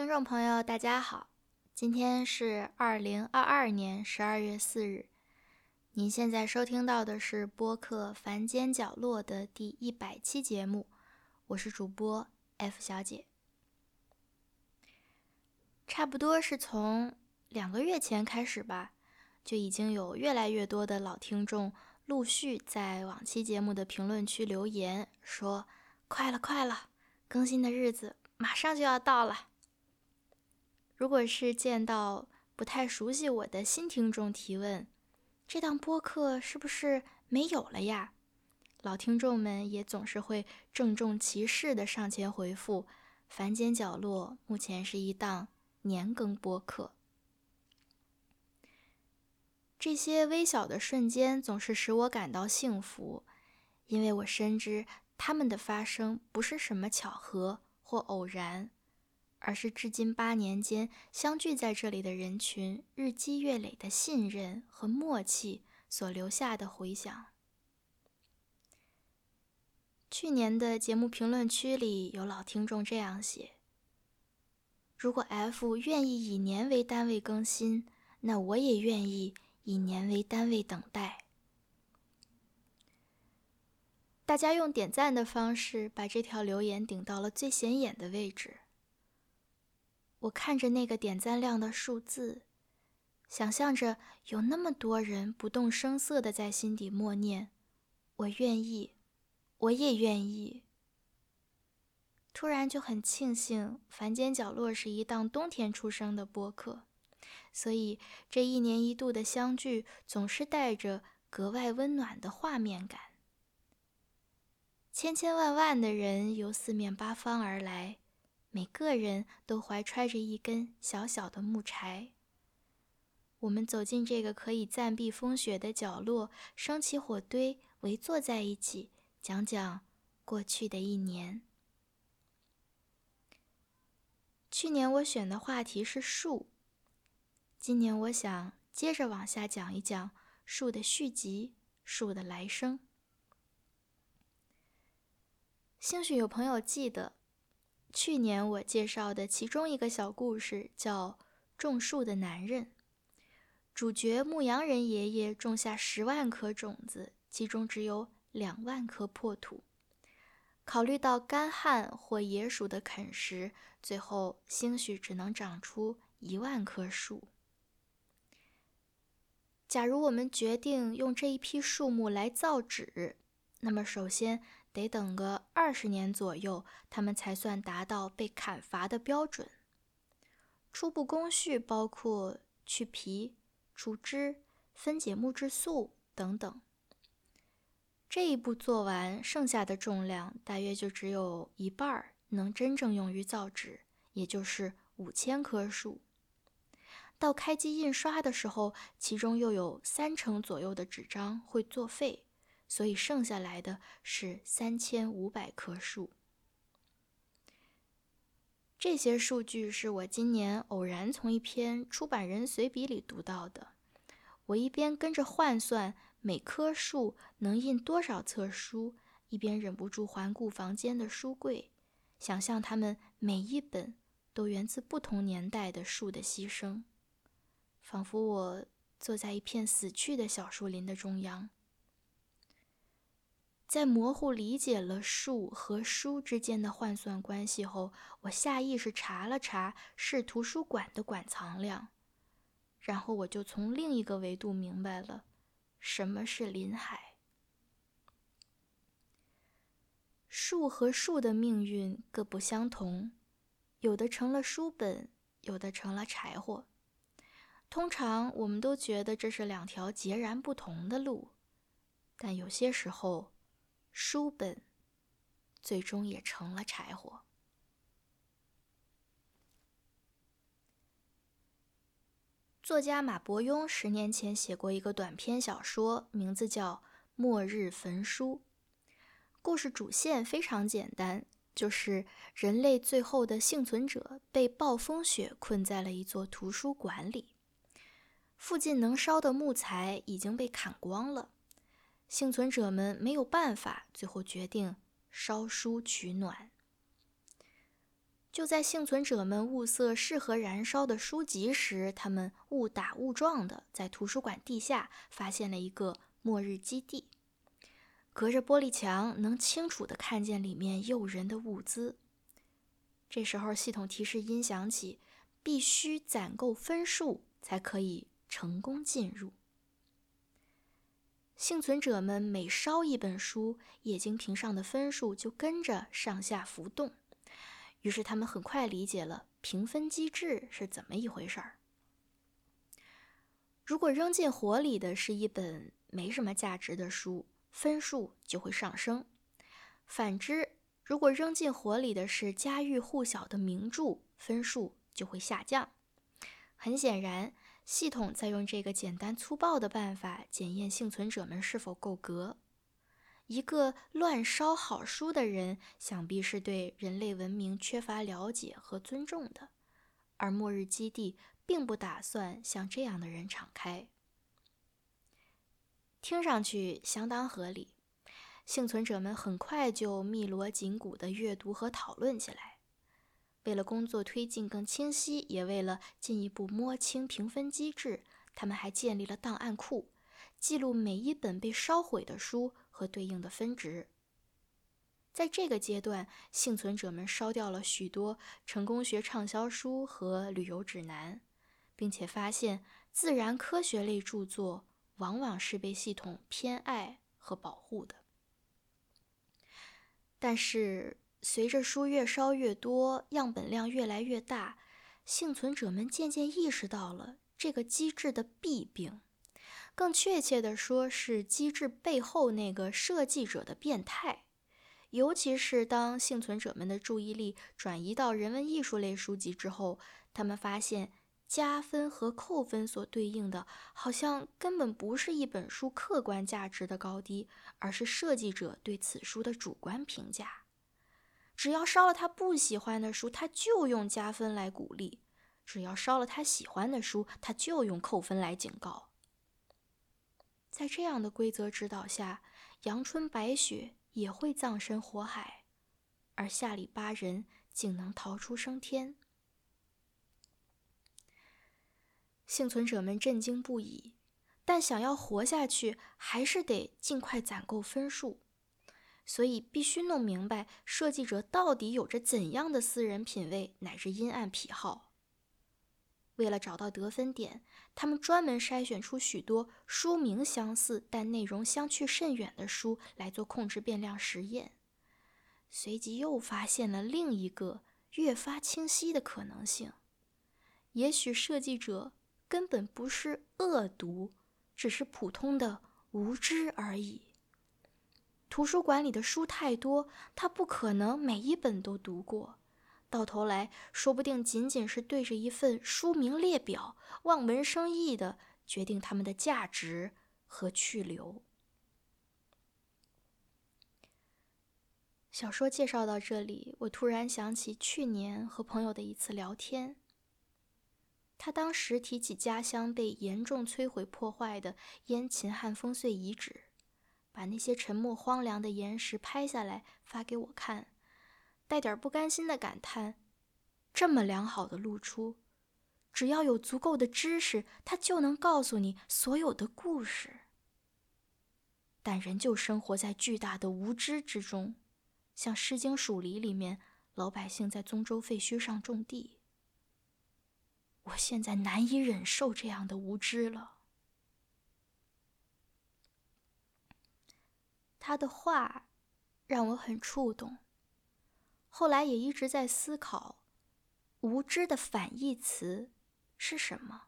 听众朋友，大家好，今天是二零二二年十二月四日。您现在收听到的是播客《凡间角落》的第一百期节目，我是主播 F 小姐。差不多是从两个月前开始吧，就已经有越来越多的老听众陆续在往期节目的评论区留言，说：“快了，快了，更新的日子马上就要到了。”如果是见到不太熟悉我的新听众提问，这档播客是不是没有了呀？老听众们也总是会郑重其事的上前回复：“凡间角落目前是一档年更播客。”这些微小的瞬间总是使我感到幸福，因为我深知他们的发生不是什么巧合或偶然。而是至今八年间相聚在这里的人群日积月累的信任和默契所留下的回响。去年的节目评论区里有老听众这样写：“如果 F 愿意以年为单位更新，那我也愿意以年为单位等待。”大家用点赞的方式把这条留言顶到了最显眼的位置。我看着那个点赞量的数字，想象着有那么多人不动声色的在心底默念：“我愿意，我也愿意。”突然就很庆幸，《凡间角落》是一档冬天出生的播客，所以这一年一度的相聚总是带着格外温暖的画面感。千千万万的人由四面八方而来。每个人都怀揣着一根小小的木柴。我们走进这个可以暂避风雪的角落，升起火堆，围坐在一起，讲讲过去的一年。去年我选的话题是树，今年我想接着往下讲一讲树的续集，树的来生。兴许有朋友记得。去年我介绍的其中一个小故事叫《种树的男人》，主角牧羊人爷爷种下十万颗种子，其中只有两万颗破土。考虑到干旱或野鼠的啃食，最后兴许只能长出一万棵树。假如我们决定用这一批树木来造纸，那么首先。得等个二十年左右，它们才算达到被砍伐的标准。初步工序包括去皮、除枝、分解木质素等等。这一步做完，剩下的重量大约就只有一半能真正用于造纸，也就是五千棵树。到开机印刷的时候，其中又有三成左右的纸张会作废。所以剩下来的是三千五百棵树。这些数据是我今年偶然从一篇出版人随笔里读到的。我一边跟着换算每棵树能印多少册书，一边忍不住环顾房间的书柜，想象它们每一本都源自不同年代的树的牺牲，仿佛我坐在一片死去的小树林的中央。在模糊理解了树和书之间的换算关系后，我下意识查了查市图书馆的馆藏量，然后我就从另一个维度明白了什么是林海。树和树的命运各不相同，有的成了书本，有的成了柴火。通常我们都觉得这是两条截然不同的路，但有些时候。书本最终也成了柴火。作家马伯庸十年前写过一个短篇小说，名字叫《末日焚书》。故事主线非常简单，就是人类最后的幸存者被暴风雪困在了一座图书馆里，附近能烧的木材已经被砍光了。幸存者们没有办法，最后决定烧书取暖。就在幸存者们物色适合燃烧的书籍时，他们误打误撞的在图书馆地下发现了一个末日基地。隔着玻璃墙，能清楚的看见里面诱人的物资。这时候，系统提示音响起，必须攒够分数才可以成功进入。幸存者们每烧一本书，液晶屏上的分数就跟着上下浮动。于是他们很快理解了评分机制是怎么一回事儿。如果扔进火里的是一本没什么价值的书，分数就会上升；反之，如果扔进火里的是家喻户晓的名著，分数就会下降。很显然，系统在用这个简单粗暴的办法检验幸存者们是否够格。一个乱烧好书的人，想必是对人类文明缺乏了解和尊重的，而末日基地并不打算向这样的人敞开。听上去相当合理，幸存者们很快就密锣紧鼓地阅读和讨论起来。为了工作推进更清晰，也为了进一步摸清评分机制，他们还建立了档案库，记录每一本被烧毁的书。和对应的分值。在这个阶段，幸存者们烧掉了许多成功学畅销书和旅游指南，并且发现自然科学类著作往往是被系统偏爱和保护的。但是，随着书越烧越多，样本量越来越大，幸存者们渐渐意识到了这个机制的弊病。更确切地说，是机制背后那个设计者的变态。尤其是当幸存者们的注意力转移到人文艺术类书籍之后，他们发现加分和扣分所对应的，好像根本不是一本书客观价值的高低，而是设计者对此书的主观评价。只要烧了他不喜欢的书，他就用加分来鼓励；只要烧了他喜欢的书，他就用扣分来警告。在这样的规则指导下，阳春白雪也会葬身火海，而下里巴人竟能逃出升天。幸存者们震惊不已，但想要活下去，还是得尽快攒够分数，所以必须弄明白设计者到底有着怎样的私人品味乃至阴暗癖好。为了找到得分点，他们专门筛选出许多书名相似但内容相去甚远的书来做控制变量实验。随即又发现了另一个越发清晰的可能性：也许设计者根本不是恶毒，只是普通的无知而已。图书馆里的书太多，他不可能每一本都读过。到头来说不定仅仅是对着一份书名列表望文生义的决定他们的价值和去留。小说介绍到这里，我突然想起去年和朋友的一次聊天。他当时提起家乡被严重摧毁破坏的燕秦汉烽燧遗址，把那些沉默荒凉的岩石拍下来发给我看。带点不甘心的感叹：“这么良好的露出，只要有足够的知识，它就能告诉你所有的故事。但人就生活在巨大的无知之中，像《诗经·蜀离》里面老百姓在宗周废墟上种地。我现在难以忍受这样的无知了。”他的话让我很触动。后来也一直在思考，无知的反义词是什么？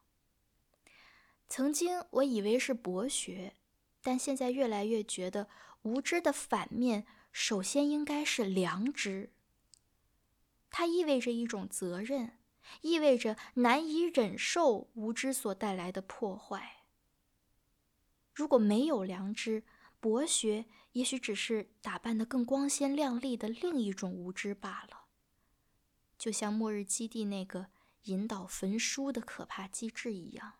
曾经我以为是博学，但现在越来越觉得，无知的反面首先应该是良知。它意味着一种责任，意味着难以忍受无知所带来的破坏。如果没有良知，博学也许只是打扮得更光鲜亮丽的另一种无知罢了，就像末日基地那个引导焚书的可怕机制一样。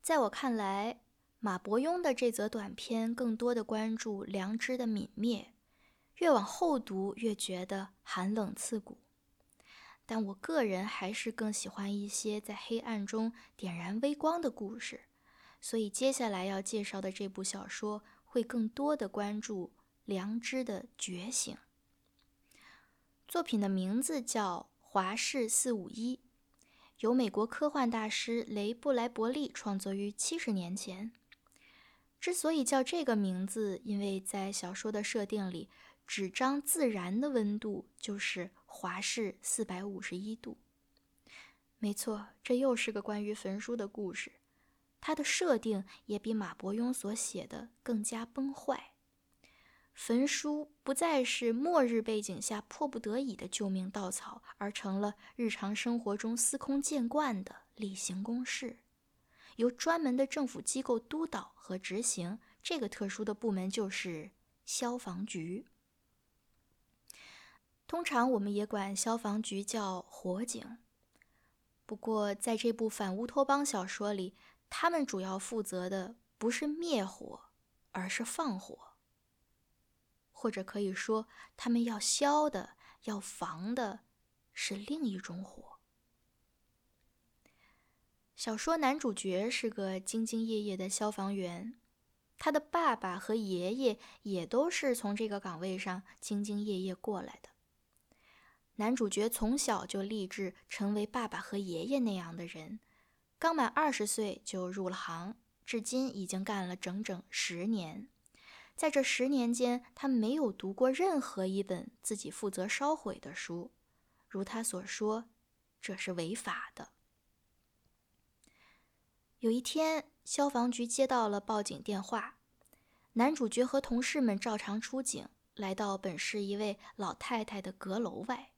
在我看来，马伯庸的这则短篇更多的关注良知的泯灭，越往后读越觉得寒冷刺骨。但我个人还是更喜欢一些在黑暗中点燃微光的故事，所以接下来要介绍的这部小说会更多的关注良知的觉醒。作品的名字叫《华氏四五一》，由美国科幻大师雷布莱伯利创作于七十年前。之所以叫这个名字，因为在小说的设定里。纸张自然的温度就是华氏四百五十一度。没错，这又是个关于焚书的故事。它的设定也比马伯庸所写的更加崩坏。焚书不再是末日背景下迫不得已的救命稻草，而成了日常生活中司空见惯的例行公事，由专门的政府机构督导和执行。这个特殊的部门就是消防局。通常我们也管消防局叫火警，不过在这部反乌托邦小说里，他们主要负责的不是灭火，而是放火，或者可以说，他们要消的、要防的是另一种火。小说男主角是个兢兢业业的消防员，他的爸爸和爷爷也都是从这个岗位上兢兢业业过来的。男主角从小就立志成为爸爸和爷爷那样的人，刚满二十岁就入了行，至今已经干了整整十年。在这十年间，他没有读过任何一本自己负责烧毁的书，如他所说，这是违法的。有一天，消防局接到了报警电话，男主角和同事们照常出警，来到本市一位老太太的阁楼外。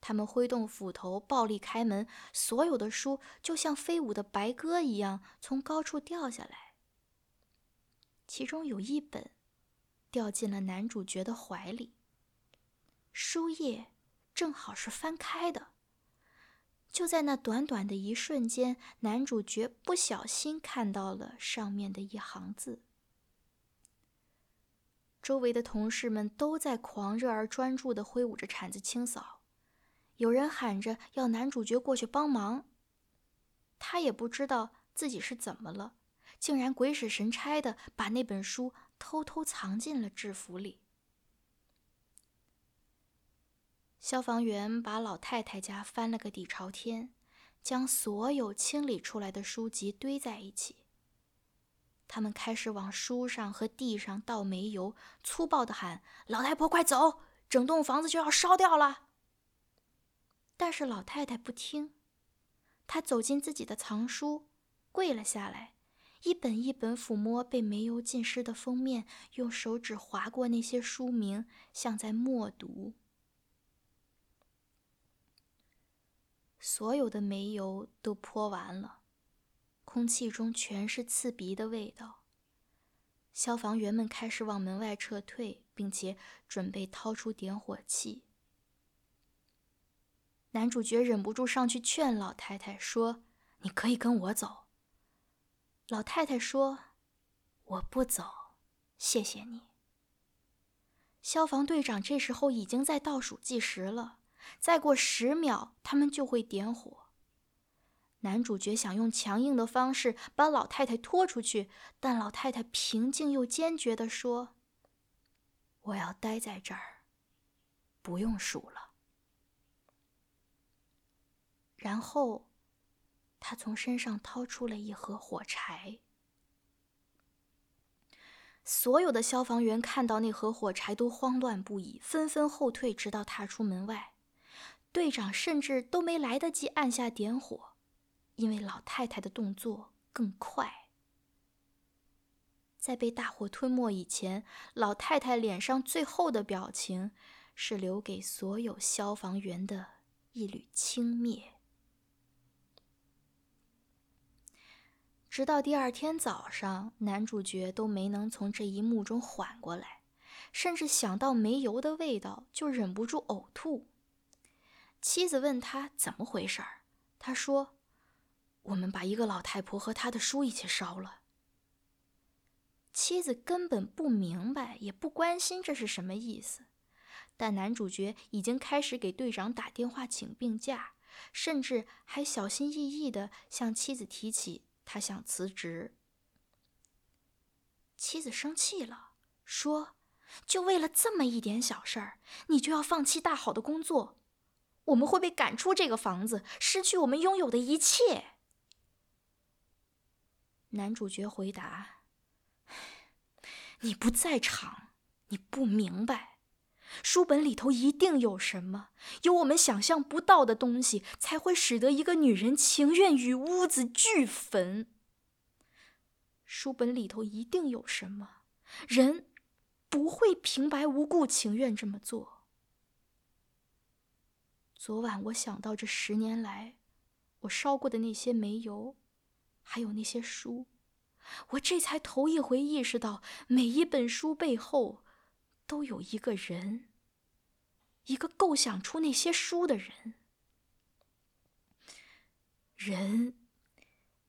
他们挥动斧头，暴力开门，所有的书就像飞舞的白鸽一样从高处掉下来。其中有一本掉进了男主角的怀里，书页正好是翻开的。就在那短短的一瞬间，男主角不小心看到了上面的一行字。周围的同事们都在狂热而专注地挥舞着铲子清扫。有人喊着要男主角过去帮忙，他也不知道自己是怎么了，竟然鬼使神差的把那本书偷偷藏进了制服里。消防员把老太太家翻了个底朝天，将所有清理出来的书籍堆在一起。他们开始往书上和地上倒煤油，粗暴的喊：“老太婆，快走！整栋房子就要烧掉了！”但是老太太不听，她走进自己的藏书，跪了下来，一本一本抚摸被煤油浸湿的封面，用手指划过那些书名，像在默读。所有的煤油都泼完了，空气中全是刺鼻的味道。消防员们开始往门外撤退，并且准备掏出点火器。男主角忍不住上去劝老太太说：“你可以跟我走。”老太太说：“我不走，谢谢你。”消防队长这时候已经在倒数计时了，再过十秒，他们就会点火。男主角想用强硬的方式把老太太拖出去，但老太太平静又坚决地说：“我要待在这儿，不用数了。”然后，他从身上掏出了一盒火柴。所有的消防员看到那盒火柴都慌乱不已，纷纷后退，直到踏出门外。队长甚至都没来得及按下点火，因为老太太的动作更快。在被大火吞没以前，老太太脸上最后的表情是留给所有消防员的一缕轻蔑。直到第二天早上，男主角都没能从这一幕中缓过来，甚至想到煤油的味道就忍不住呕吐。妻子问他怎么回事儿，他说：“我们把一个老太婆和她的书一起烧了。”妻子根本不明白，也不关心这是什么意思。但男主角已经开始给队长打电话请病假，甚至还小心翼翼地向妻子提起他想辞职。妻子生气了，说：“就为了这么一点小事儿，你就要放弃大好的工作？我们会被赶出这个房子，失去我们拥有的一切。”男主角回答：“ 你不在场，你不明白。书本里头一定有什么，有我们想象不到的东西，才会使得一个女人情愿与屋子俱焚。书本里头一定有什么，人不会平白无故情愿这么做。昨晚我想到这十年来我烧过的那些煤油。”还有那些书，我这才头一回意识到，每一本书背后都有一个人，一个构想出那些书的人。人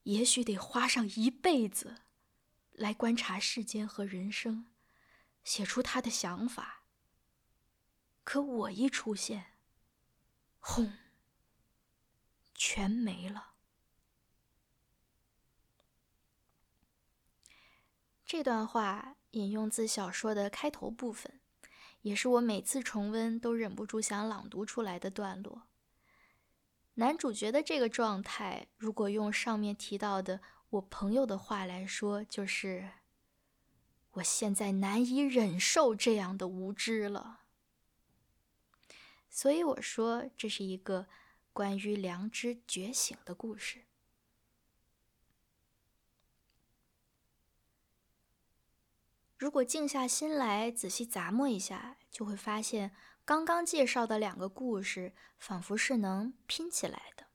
也许得花上一辈子来观察世间和人生，写出他的想法。可我一出现，轰，全没了。这段话引用自小说的开头部分，也是我每次重温都忍不住想朗读出来的段落。男主角的这个状态，如果用上面提到的我朋友的话来说，就是我现在难以忍受这样的无知了。所以我说，这是一个关于良知觉醒的故事。如果静下心来仔细咂摸一下，就会发现刚刚介绍的两个故事仿佛是能拼起来的。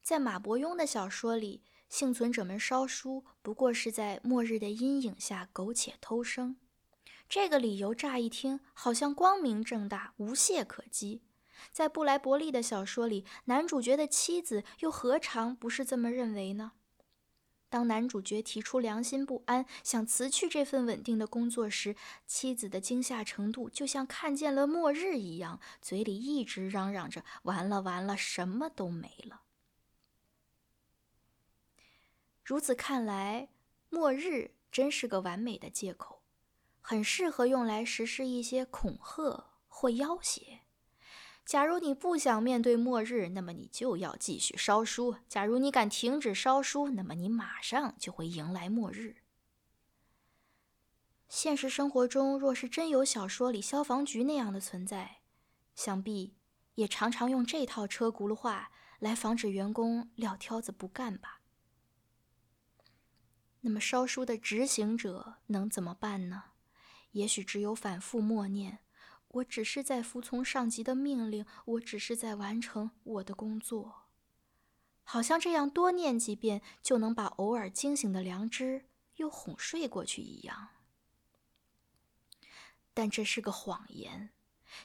在马伯庸的小说里，幸存者们烧书不过是在末日的阴影下苟且偷生，这个理由乍一听好像光明正大、无懈可击。在布莱伯利的小说里，男主角的妻子又何尝不是这么认为呢？当男主角提出良心不安，想辞去这份稳定的工作时，妻子的惊吓程度就像看见了末日一样，嘴里一直嚷嚷着：“完了，完了，什么都没了。”如此看来，末日真是个完美的借口，很适合用来实施一些恐吓或要挟。假如你不想面对末日，那么你就要继续烧书；假如你敢停止烧书，那么你马上就会迎来末日。现实生活中，若是真有小说里消防局那样的存在，想必也常常用这套车轱辘话来防止员工撂挑子不干吧？那么烧书的执行者能怎么办呢？也许只有反复默念。我只是在服从上级的命令，我只是在完成我的工作，好像这样多念几遍就能把偶尔惊醒的良知又哄睡过去一样。但这是个谎言，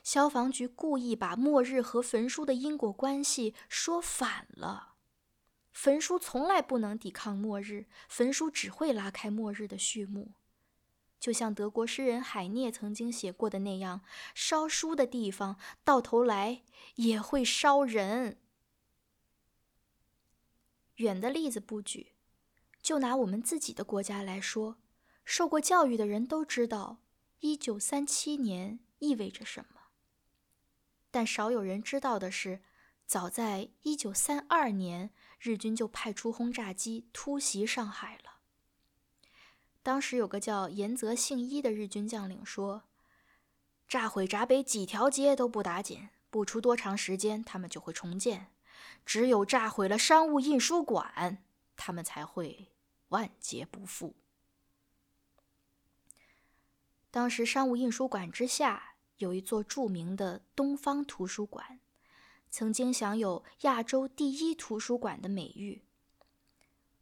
消防局故意把末日和焚书的因果关系说反了。焚书从来不能抵抗末日，焚书只会拉开末日的序幕。就像德国诗人海涅曾经写过的那样，烧书的地方到头来也会烧人。远的例子不举，就拿我们自己的国家来说，受过教育的人都知道，一九三七年意味着什么。但少有人知道的是，早在一九三二年，日军就派出轰炸机突袭上海了。当时有个叫岩泽信一的日军将领说：“炸毁闸北几条街都不打紧，不出多长时间，他们就会重建。只有炸毁了商务印书馆，他们才会万劫不复。”当时商务印书馆之下有一座著名的东方图书馆，曾经享有亚洲第一图书馆的美誉。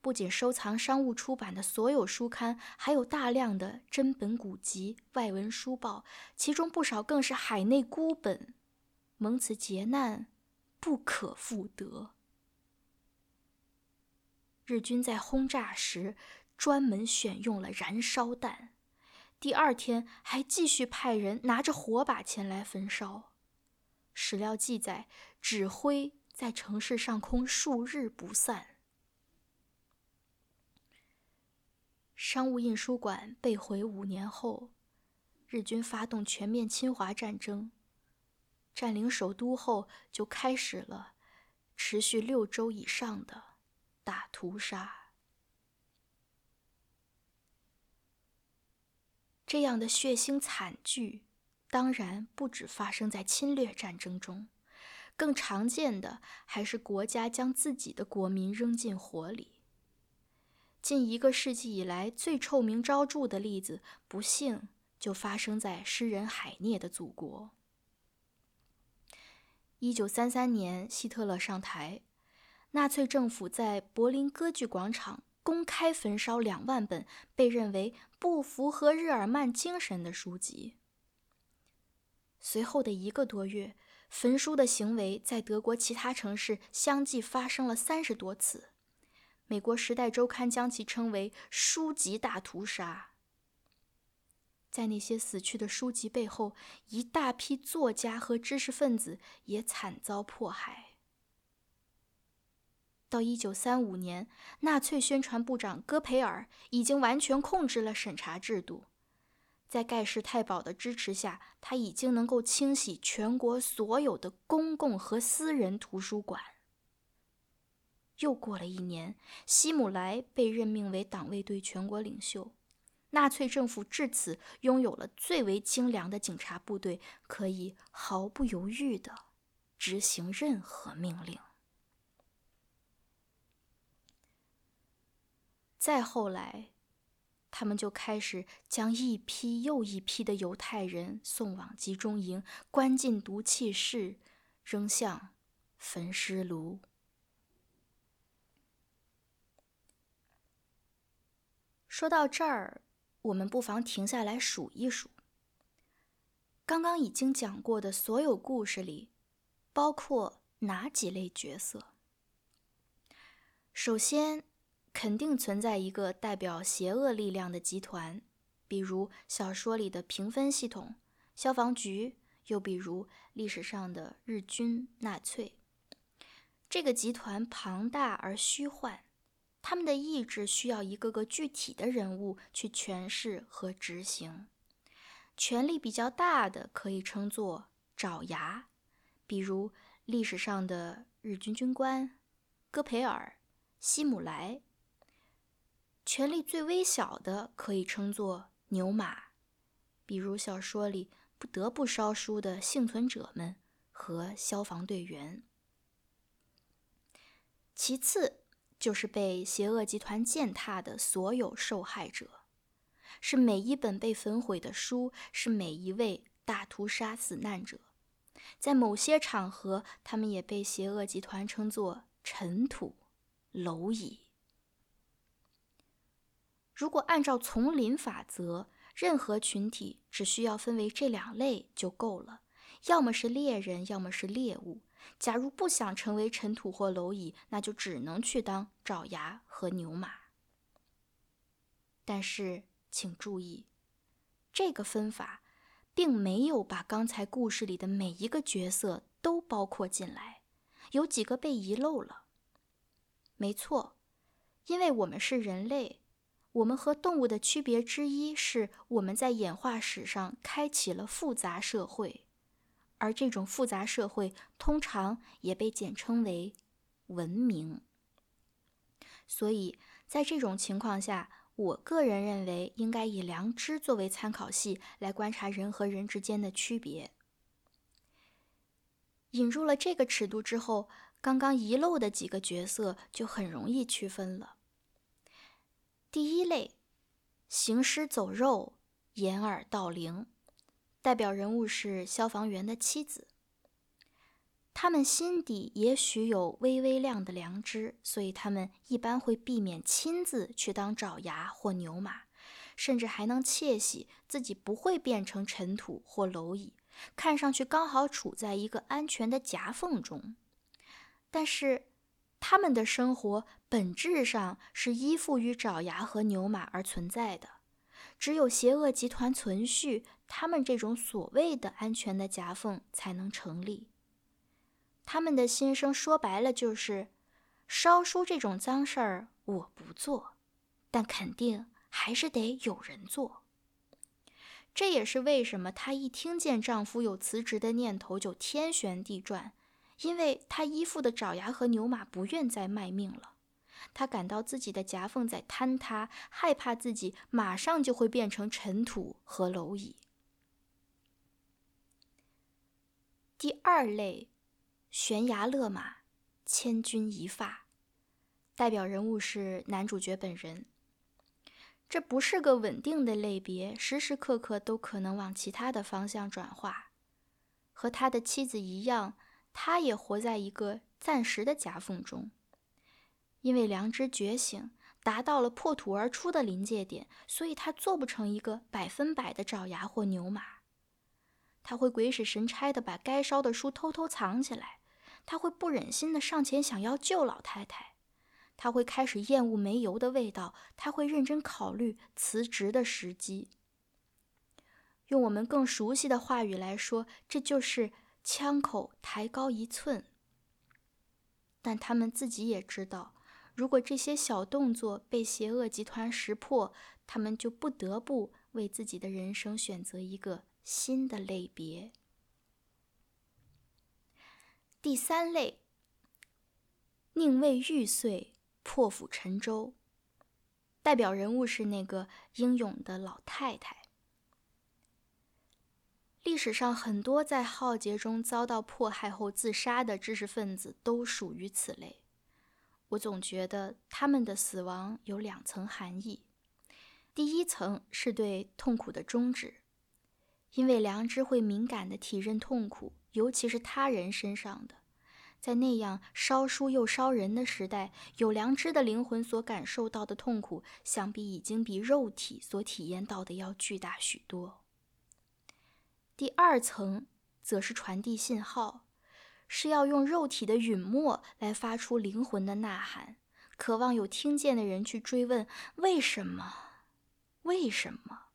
不仅收藏商务出版的所有书刊，还有大量的真本古籍、外文书报，其中不少更是海内孤本，蒙此劫难，不可复得。日军在轰炸时，专门选用了燃烧弹。第二天还继续派人拿着火把前来焚烧。史料记载，纸灰在城市上空数日不散。商务印书馆被毁五年后，日军发动全面侵华战争。占领首都后，就开始了持续六周以上的大屠杀。这样的血腥惨剧，当然不止发生在侵略战争中，更常见的还是国家将自己的国民扔进火里。近一个世纪以来最臭名昭著的例子，不幸就发生在诗人海涅的祖国。一九三三年，希特勒上台，纳粹政府在柏林歌剧广场。公开焚烧两万本被认为不符合日耳曼精神的书籍。随后的一个多月，焚书的行为在德国其他城市相继发生了三十多次。美国《时代周刊》将其称为“书籍大屠杀”。在那些死去的书籍背后，一大批作家和知识分子也惨遭迫害。到一九三五年，纳粹宣传部长戈培尔已经完全控制了审查制度。在盖世太保的支持下，他已经能够清洗全国所有的公共和私人图书馆。又过了一年，希姆莱被任命为党卫队全国领袖，纳粹政府至此拥有了最为精良的警察部队，可以毫不犹豫地执行任何命令。再后来，他们就开始将一批又一批的犹太人送往集中营，关进毒气室，扔向焚尸炉。说到这儿，我们不妨停下来数一数，刚刚已经讲过的所有故事里，包括哪几类角色？首先。肯定存在一个代表邪恶力量的集团，比如小说里的评分系统、消防局，又比如历史上的日军纳粹。这个集团庞大而虚幻，他们的意志需要一个个具体的人物去诠释和执行。权力比较大的可以称作爪牙，比如历史上的日军军官戈培尔、希姆莱。权力最微小的可以称作牛马，比如小说里不得不烧书的幸存者们和消防队员。其次就是被邪恶集团践踏的所有受害者，是每一本被焚毁的书，是每一位大屠杀死难者。在某些场合，他们也被邪恶集团称作尘土、蝼蚁。如果按照丛林法则，任何群体只需要分为这两类就够了，要么是猎人，要么是猎物。假如不想成为尘土或蝼蚁，那就只能去当爪牙和牛马。但是请注意，这个分法并没有把刚才故事里的每一个角色都包括进来，有几个被遗漏了。没错，因为我们是人类。我们和动物的区别之一是，我们在演化史上开启了复杂社会，而这种复杂社会通常也被简称为文明。所以在这种情况下，我个人认为应该以良知作为参考系来观察人和人之间的区别。引入了这个尺度之后，刚刚遗漏的几个角色就很容易区分了。第一类，行尸走肉、掩耳盗铃，代表人物是消防员的妻子。他们心底也许有微微亮的良知，所以他们一般会避免亲自去当爪牙或牛马，甚至还能窃喜自己不会变成尘土或蝼蚁，看上去刚好处在一个安全的夹缝中。但是，他们的生活本质上是依附于爪牙和牛马而存在的。只有邪恶集团存续，他们这种所谓的安全的夹缝才能成立。他们的心声说白了就是：烧书这种脏事儿我不做，但肯定还是得有人做。这也是为什么她一听见丈夫有辞职的念头就天旋地转，因为她依附的爪牙和牛马不愿再卖命了。他感到自己的夹缝在坍塌，害怕自己马上就会变成尘土和蝼蚁。第二类，悬崖勒马，千钧一发，代表人物是男主角本人。这不是个稳定的类别，时时刻刻都可能往其他的方向转化。和他的妻子一样，他也活在一个暂时的夹缝中。因为良知觉醒，达到了破土而出的临界点，所以他做不成一个百分百的爪牙或牛马。他会鬼使神差的把该烧的书偷偷藏起来，他会不忍心的上前想要救老太太。他会开始厌恶煤油的味道，他会认真考虑辞职的时机。用我们更熟悉的话语来说，这就是枪口抬高一寸。但他们自己也知道，如果这些小动作被邪恶集团识破，他们就不得不为自己的人生选择一个新的类别。第三类，宁为玉碎。破釜沉舟，代表人物是那个英勇的老太太。历史上很多在浩劫中遭到迫害后自杀的知识分子都属于此类。我总觉得他们的死亡有两层含义：第一层是对痛苦的终止，因为良知会敏感地体认痛苦，尤其是他人身上的。在那样烧书又烧人的时代，有良知的灵魂所感受到的痛苦，想必已经比肉体所体验到的要巨大许多。第二层则是传递信号，是要用肉体的陨没来发出灵魂的呐喊，渴望有听见的人去追问为什么？为什么？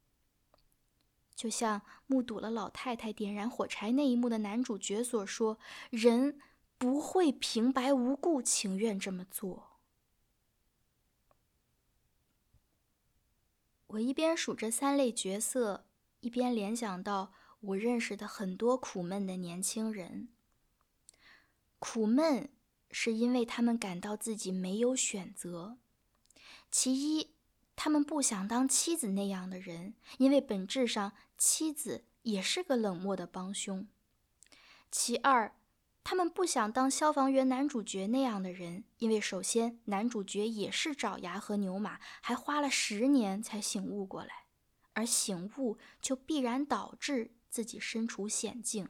就像目睹了老太太点燃火柴那一幕的男主角所说：“人。”不会平白无故情愿这么做。我一边数着三类角色，一边联想到我认识的很多苦闷的年轻人。苦闷是因为他们感到自己没有选择。其一，他们不想当妻子那样的人，因为本质上妻子也是个冷漠的帮凶。其二，他们不想当消防员男主角那样的人，因为首先男主角也是爪牙和牛马，还花了十年才醒悟过来，而醒悟就必然导致自己身处险境。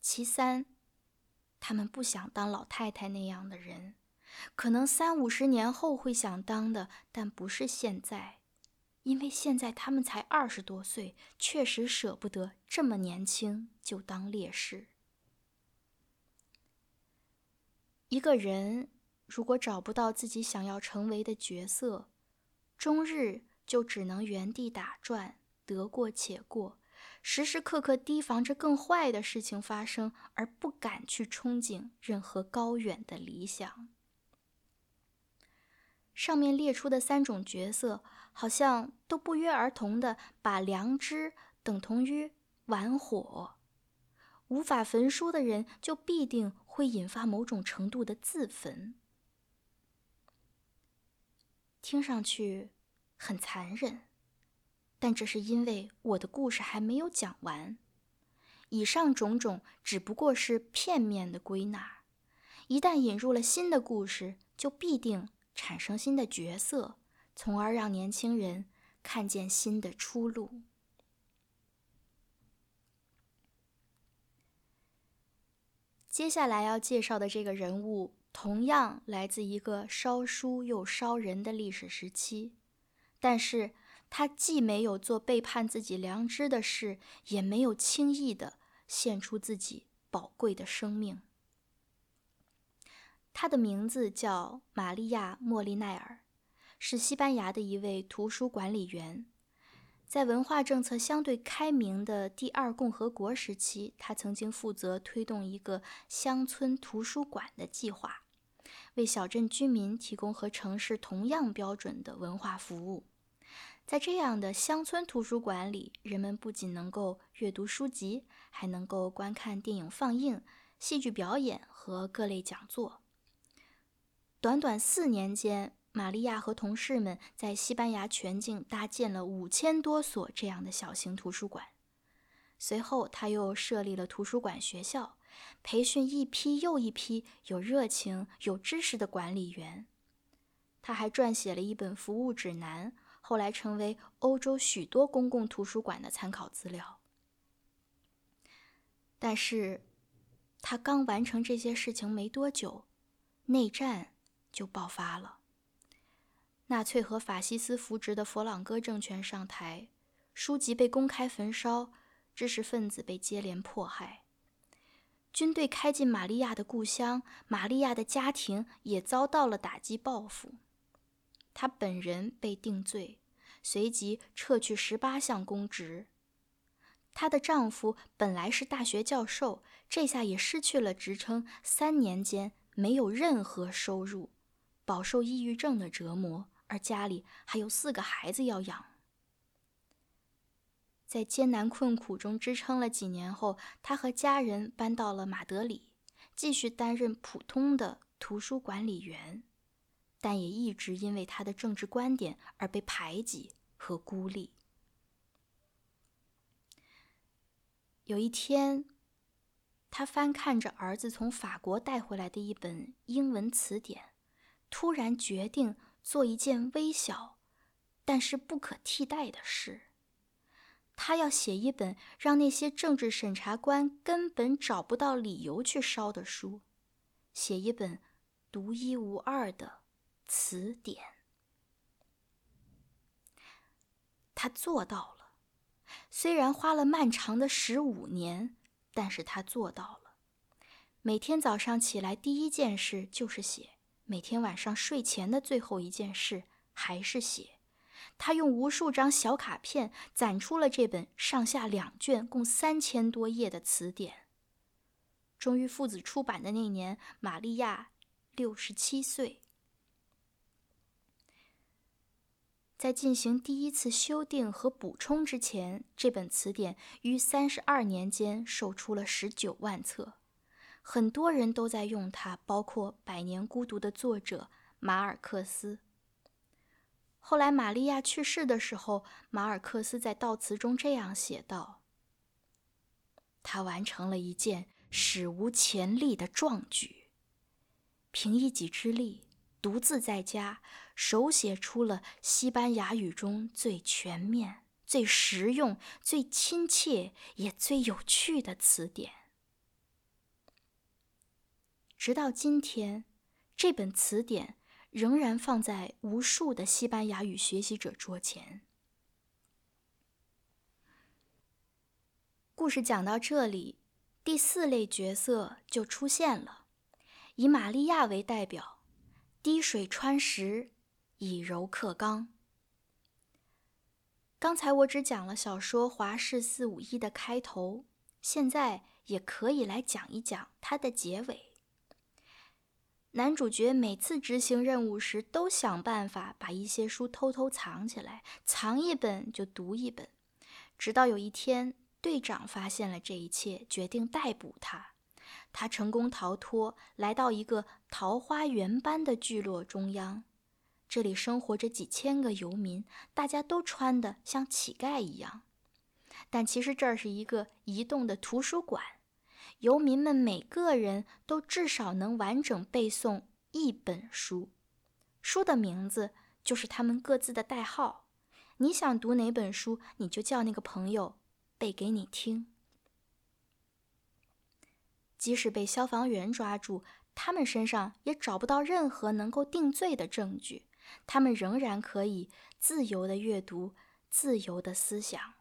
其三，他们不想当老太太那样的人，可能三五十年后会想当的，但不是现在，因为现在他们才二十多岁，确实舍不得这么年轻就当烈士。一个人如果找不到自己想要成为的角色，终日就只能原地打转，得过且过，时时刻刻提防着更坏的事情发生，而不敢去憧憬任何高远的理想。上面列出的三种角色，好像都不约而同的把良知等同于玩火。无法焚书的人，就必定会引发某种程度的自焚。听上去很残忍，但这是因为我的故事还没有讲完。以上种种只不过是片面的归纳，一旦引入了新的故事，就必定产生新的角色，从而让年轻人看见新的出路。接下来要介绍的这个人物，同样来自一个烧书又烧人的历史时期，但是他既没有做背叛自己良知的事，也没有轻易的献出自己宝贵的生命。他的名字叫玛利亚·莫利奈尔，是西班牙的一位图书管理员。在文化政策相对开明的第二共和国时期，他曾经负责推动一个乡村图书馆的计划，为小镇居民提供和城市同样标准的文化服务。在这样的乡村图书馆里，人们不仅能够阅读书籍，还能够观看电影放映、戏剧表演和各类讲座。短短四年间，玛利亚和同事们在西班牙全境搭建了五千多所这样的小型图书馆。随后，他又设立了图书馆学校，培训一批又一批有热情、有知识的管理员。他还撰写了一本服务指南，后来成为欧洲许多公共图书馆的参考资料。但是，他刚完成这些事情没多久，内战就爆发了。纳粹和法西斯扶植的佛朗哥政权上台，书籍被公开焚烧，知识分子被接连迫害。军队开进玛利亚的故乡，玛利亚的家庭也遭到了打击报复。她本人被定罪，随即撤去十八项公职。她的丈夫本来是大学教授，这下也失去了职称，三年间没有任何收入，饱受抑郁症的折磨。而家里还有四个孩子要养，在艰难困苦中支撑了几年后，她和家人搬到了马德里，继续担任普通的图书管理员，但也一直因为他的政治观点而被排挤和孤立。有一天，他翻看着儿子从法国带回来的一本英文词典，突然决定。做一件微小，但是不可替代的事。他要写一本让那些政治审查官根本找不到理由去烧的书，写一本独一无二的词典。他做到了，虽然花了漫长的十五年，但是他做到了。每天早上起来，第一件事就是写。每天晚上睡前的最后一件事还是写。他用无数张小卡片攒出了这本上下两卷、共三千多页的词典。终于，父子出版的那年，玛利亚六十七岁。在进行第一次修订和补充之前，这本词典于三十二年间售出了十九万册。很多人都在用它，包括《百年孤独》的作者马尔克斯。后来，玛利亚去世的时候，马尔克斯在悼词中这样写道：“他完成了一件史无前例的壮举，凭一己之力，独自在家手写出了西班牙语中最全面、最实用、最亲切也最有趣的词典。”直到今天，这本词典仍然放在无数的西班牙语学习者桌前。故事讲到这里，第四类角色就出现了，以玛利亚为代表，滴水穿石，以柔克刚。刚才我只讲了小说《华氏四五一》的开头，现在也可以来讲一讲它的结尾。男主角每次执行任务时，都想办法把一些书偷偷藏起来，藏一本就读一本。直到有一天，队长发现了这一切，决定逮捕他。他成功逃脱，来到一个桃花源般的聚落中央。这里生活着几千个游民，大家都穿得像乞丐一样。但其实这儿是一个移动的图书馆。游民们每个人都至少能完整背诵一本书，书的名字就是他们各自的代号。你想读哪本书，你就叫那个朋友背给你听。即使被消防员抓住，他们身上也找不到任何能够定罪的证据，他们仍然可以自由的阅读，自由的思想。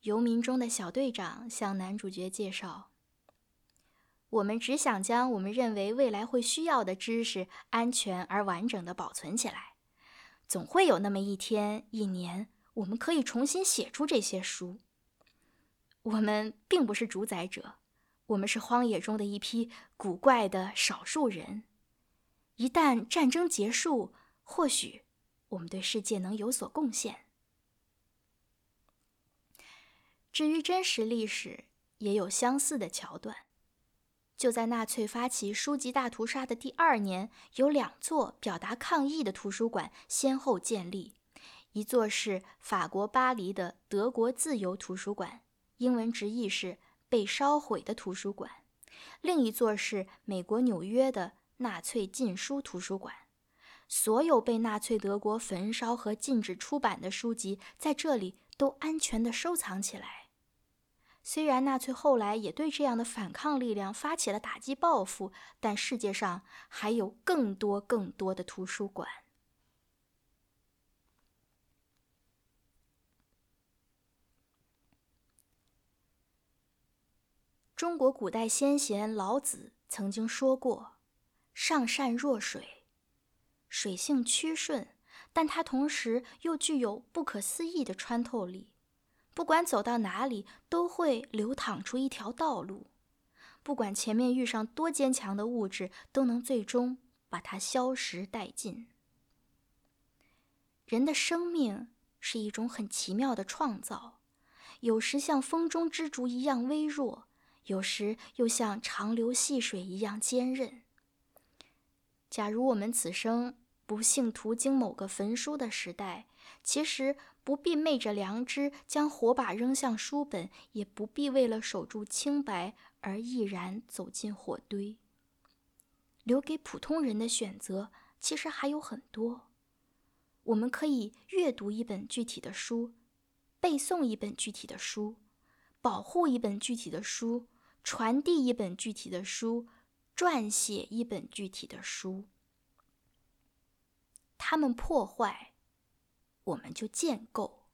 游民中的小队长向男主角介绍：“我们只想将我们认为未来会需要的知识安全而完整的保存起来。总会有那么一天、一年，我们可以重新写出这些书。我们并不是主宰者，我们是荒野中的一批古怪的少数人。一旦战争结束，或许我们对世界能有所贡献。至于真实历史，也有相似的桥段。就在纳粹发起书籍大屠杀的第二年，有两座表达抗议的图书馆先后建立，一座是法国巴黎的德国自由图书馆，英文直译是“被烧毁的图书馆”；另一座是美国纽约的纳粹禁书图书馆。所有被纳粹德国焚烧和禁止出版的书籍，在这里都安全地收藏起来。虽然纳粹后来也对这样的反抗力量发起了打击报复，但世界上还有更多更多的图书馆。中国古代先贤老子曾经说过：“上善若水，水性趋顺，但它同时又具有不可思议的穿透力。”不管走到哪里，都会流淌出一条道路；不管前面遇上多坚强的物质，都能最终把它消蚀殆尽。人的生命是一种很奇妙的创造，有时像风中之烛一样微弱，有时又像长流细水一样坚韧。假如我们此生不幸途经某个焚书的时代，其实。不必昧着良知将火把扔向书本，也不必为了守住清白而毅然走进火堆。留给普通人的选择其实还有很多。我们可以阅读一本具体的书，背诵一本具体的书，保护一本具体的书，传递一本具体的书，撰写一本具体的书。他们破坏。我们就建构，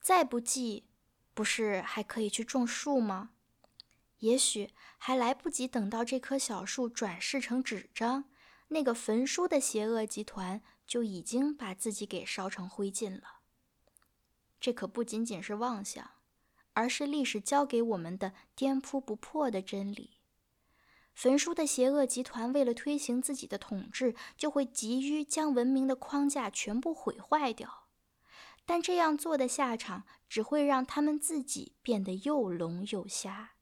再不济，不是还可以去种树吗？也许还来不及等到这棵小树转世成纸张，那个焚书的邪恶集团就已经把自己给烧成灰烬了。这可不仅仅是妄想，而是历史教给我们的颠扑不破的真理。焚书的邪恶集团为了推行自己的统治，就会急于将文明的框架全部毁坏掉。但这样做的下场，只会让他们自己变得又聋又瞎。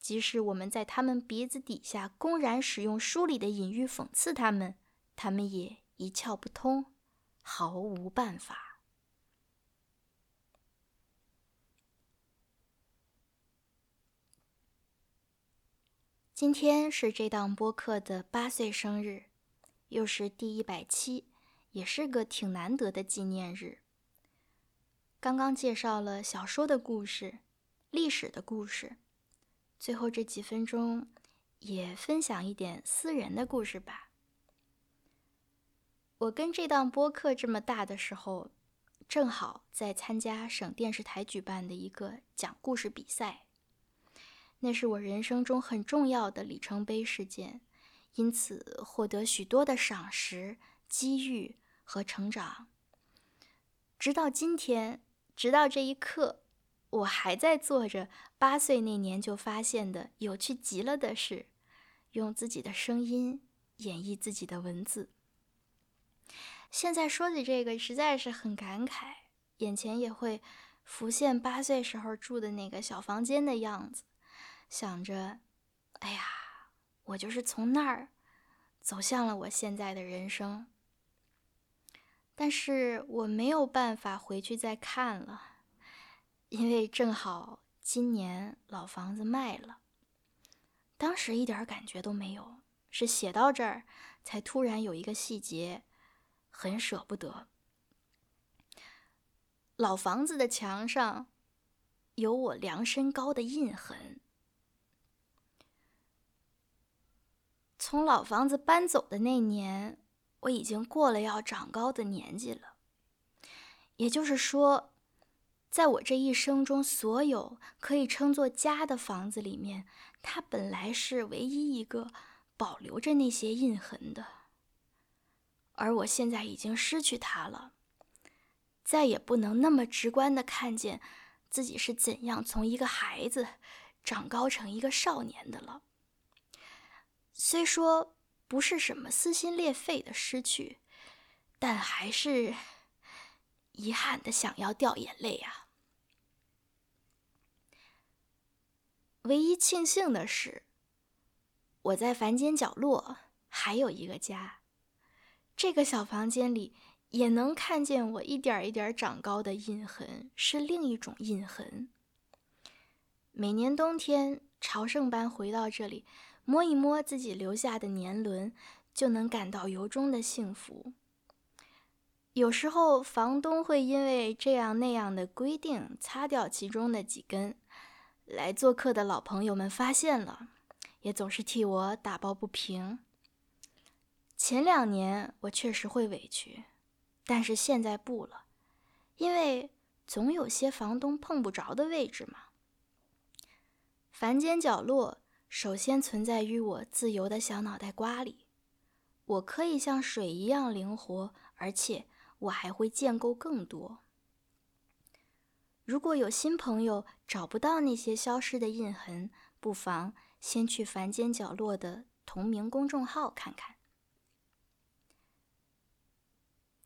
即使我们在他们鼻子底下公然使用书里的隐喻讽刺他们，他们也一窍不通，毫无办法。今天是这档播客的八岁生日，又是第一百期，也是个挺难得的纪念日。刚刚介绍了小说的故事、历史的故事，最后这几分钟也分享一点私人的故事吧。我跟这档播客这么大的时候，正好在参加省电视台举办的一个讲故事比赛。那是我人生中很重要的里程碑事件，因此获得许多的赏识、机遇和成长。直到今天，直到这一刻，我还在做着八岁那年就发现的有趣极了的事，用自己的声音演绎自己的文字。现在说起这个，实在是很感慨，眼前也会浮现八岁时候住的那个小房间的样子。想着，哎呀，我就是从那儿走向了我现在的人生。但是我没有办法回去再看了，因为正好今年老房子卖了。当时一点感觉都没有，是写到这儿才突然有一个细节，很舍不得。老房子的墙上有我量身高的印痕。从老房子搬走的那年，我已经过了要长高的年纪了。也就是说，在我这一生中所有可以称作家的房子里面，它本来是唯一一个保留着那些印痕的。而我现在已经失去它了，再也不能那么直观的看见自己是怎样从一个孩子长高成一个少年的了。虽说不是什么撕心裂肺的失去，但还是 遗憾的想要掉眼泪啊。唯一庆幸的是，我在凡间角落还有一个家。这个小房间里也能看见我一点一点长高的印痕，是另一种印痕。每年冬天，朝圣般回到这里，摸一摸自己留下的年轮，就能感到由衷的幸福。有时候，房东会因为这样那样的规定，擦掉其中的几根。来做客的老朋友们发现了，也总是替我打抱不平。前两年我确实会委屈，但是现在不了，因为总有些房东碰不着的位置嘛。凡间角落首先存在于我自由的小脑袋瓜里，我可以像水一样灵活，而且我还会建构更多。如果有新朋友找不到那些消失的印痕，不妨先去凡间角落的同名公众号看看。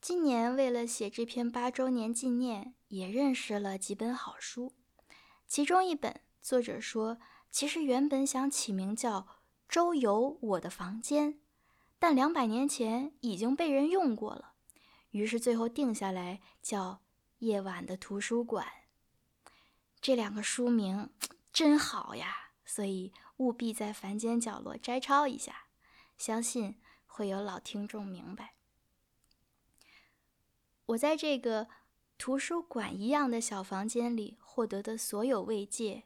今年为了写这篇八周年纪念，也认识了几本好书。其中一本，作者说，其实原本想起名叫《周游我的房间》，但两百年前已经被人用过了，于是最后定下来叫《夜晚的图书馆》。这两个书名真好呀，所以务必在凡间角落摘抄一下，相信会有老听众明白。我在这个图书馆一样的小房间里获得的所有慰藉，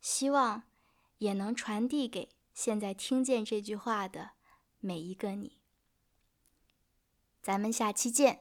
希望也能传递给现在听见这句话的每一个你。咱们下期见。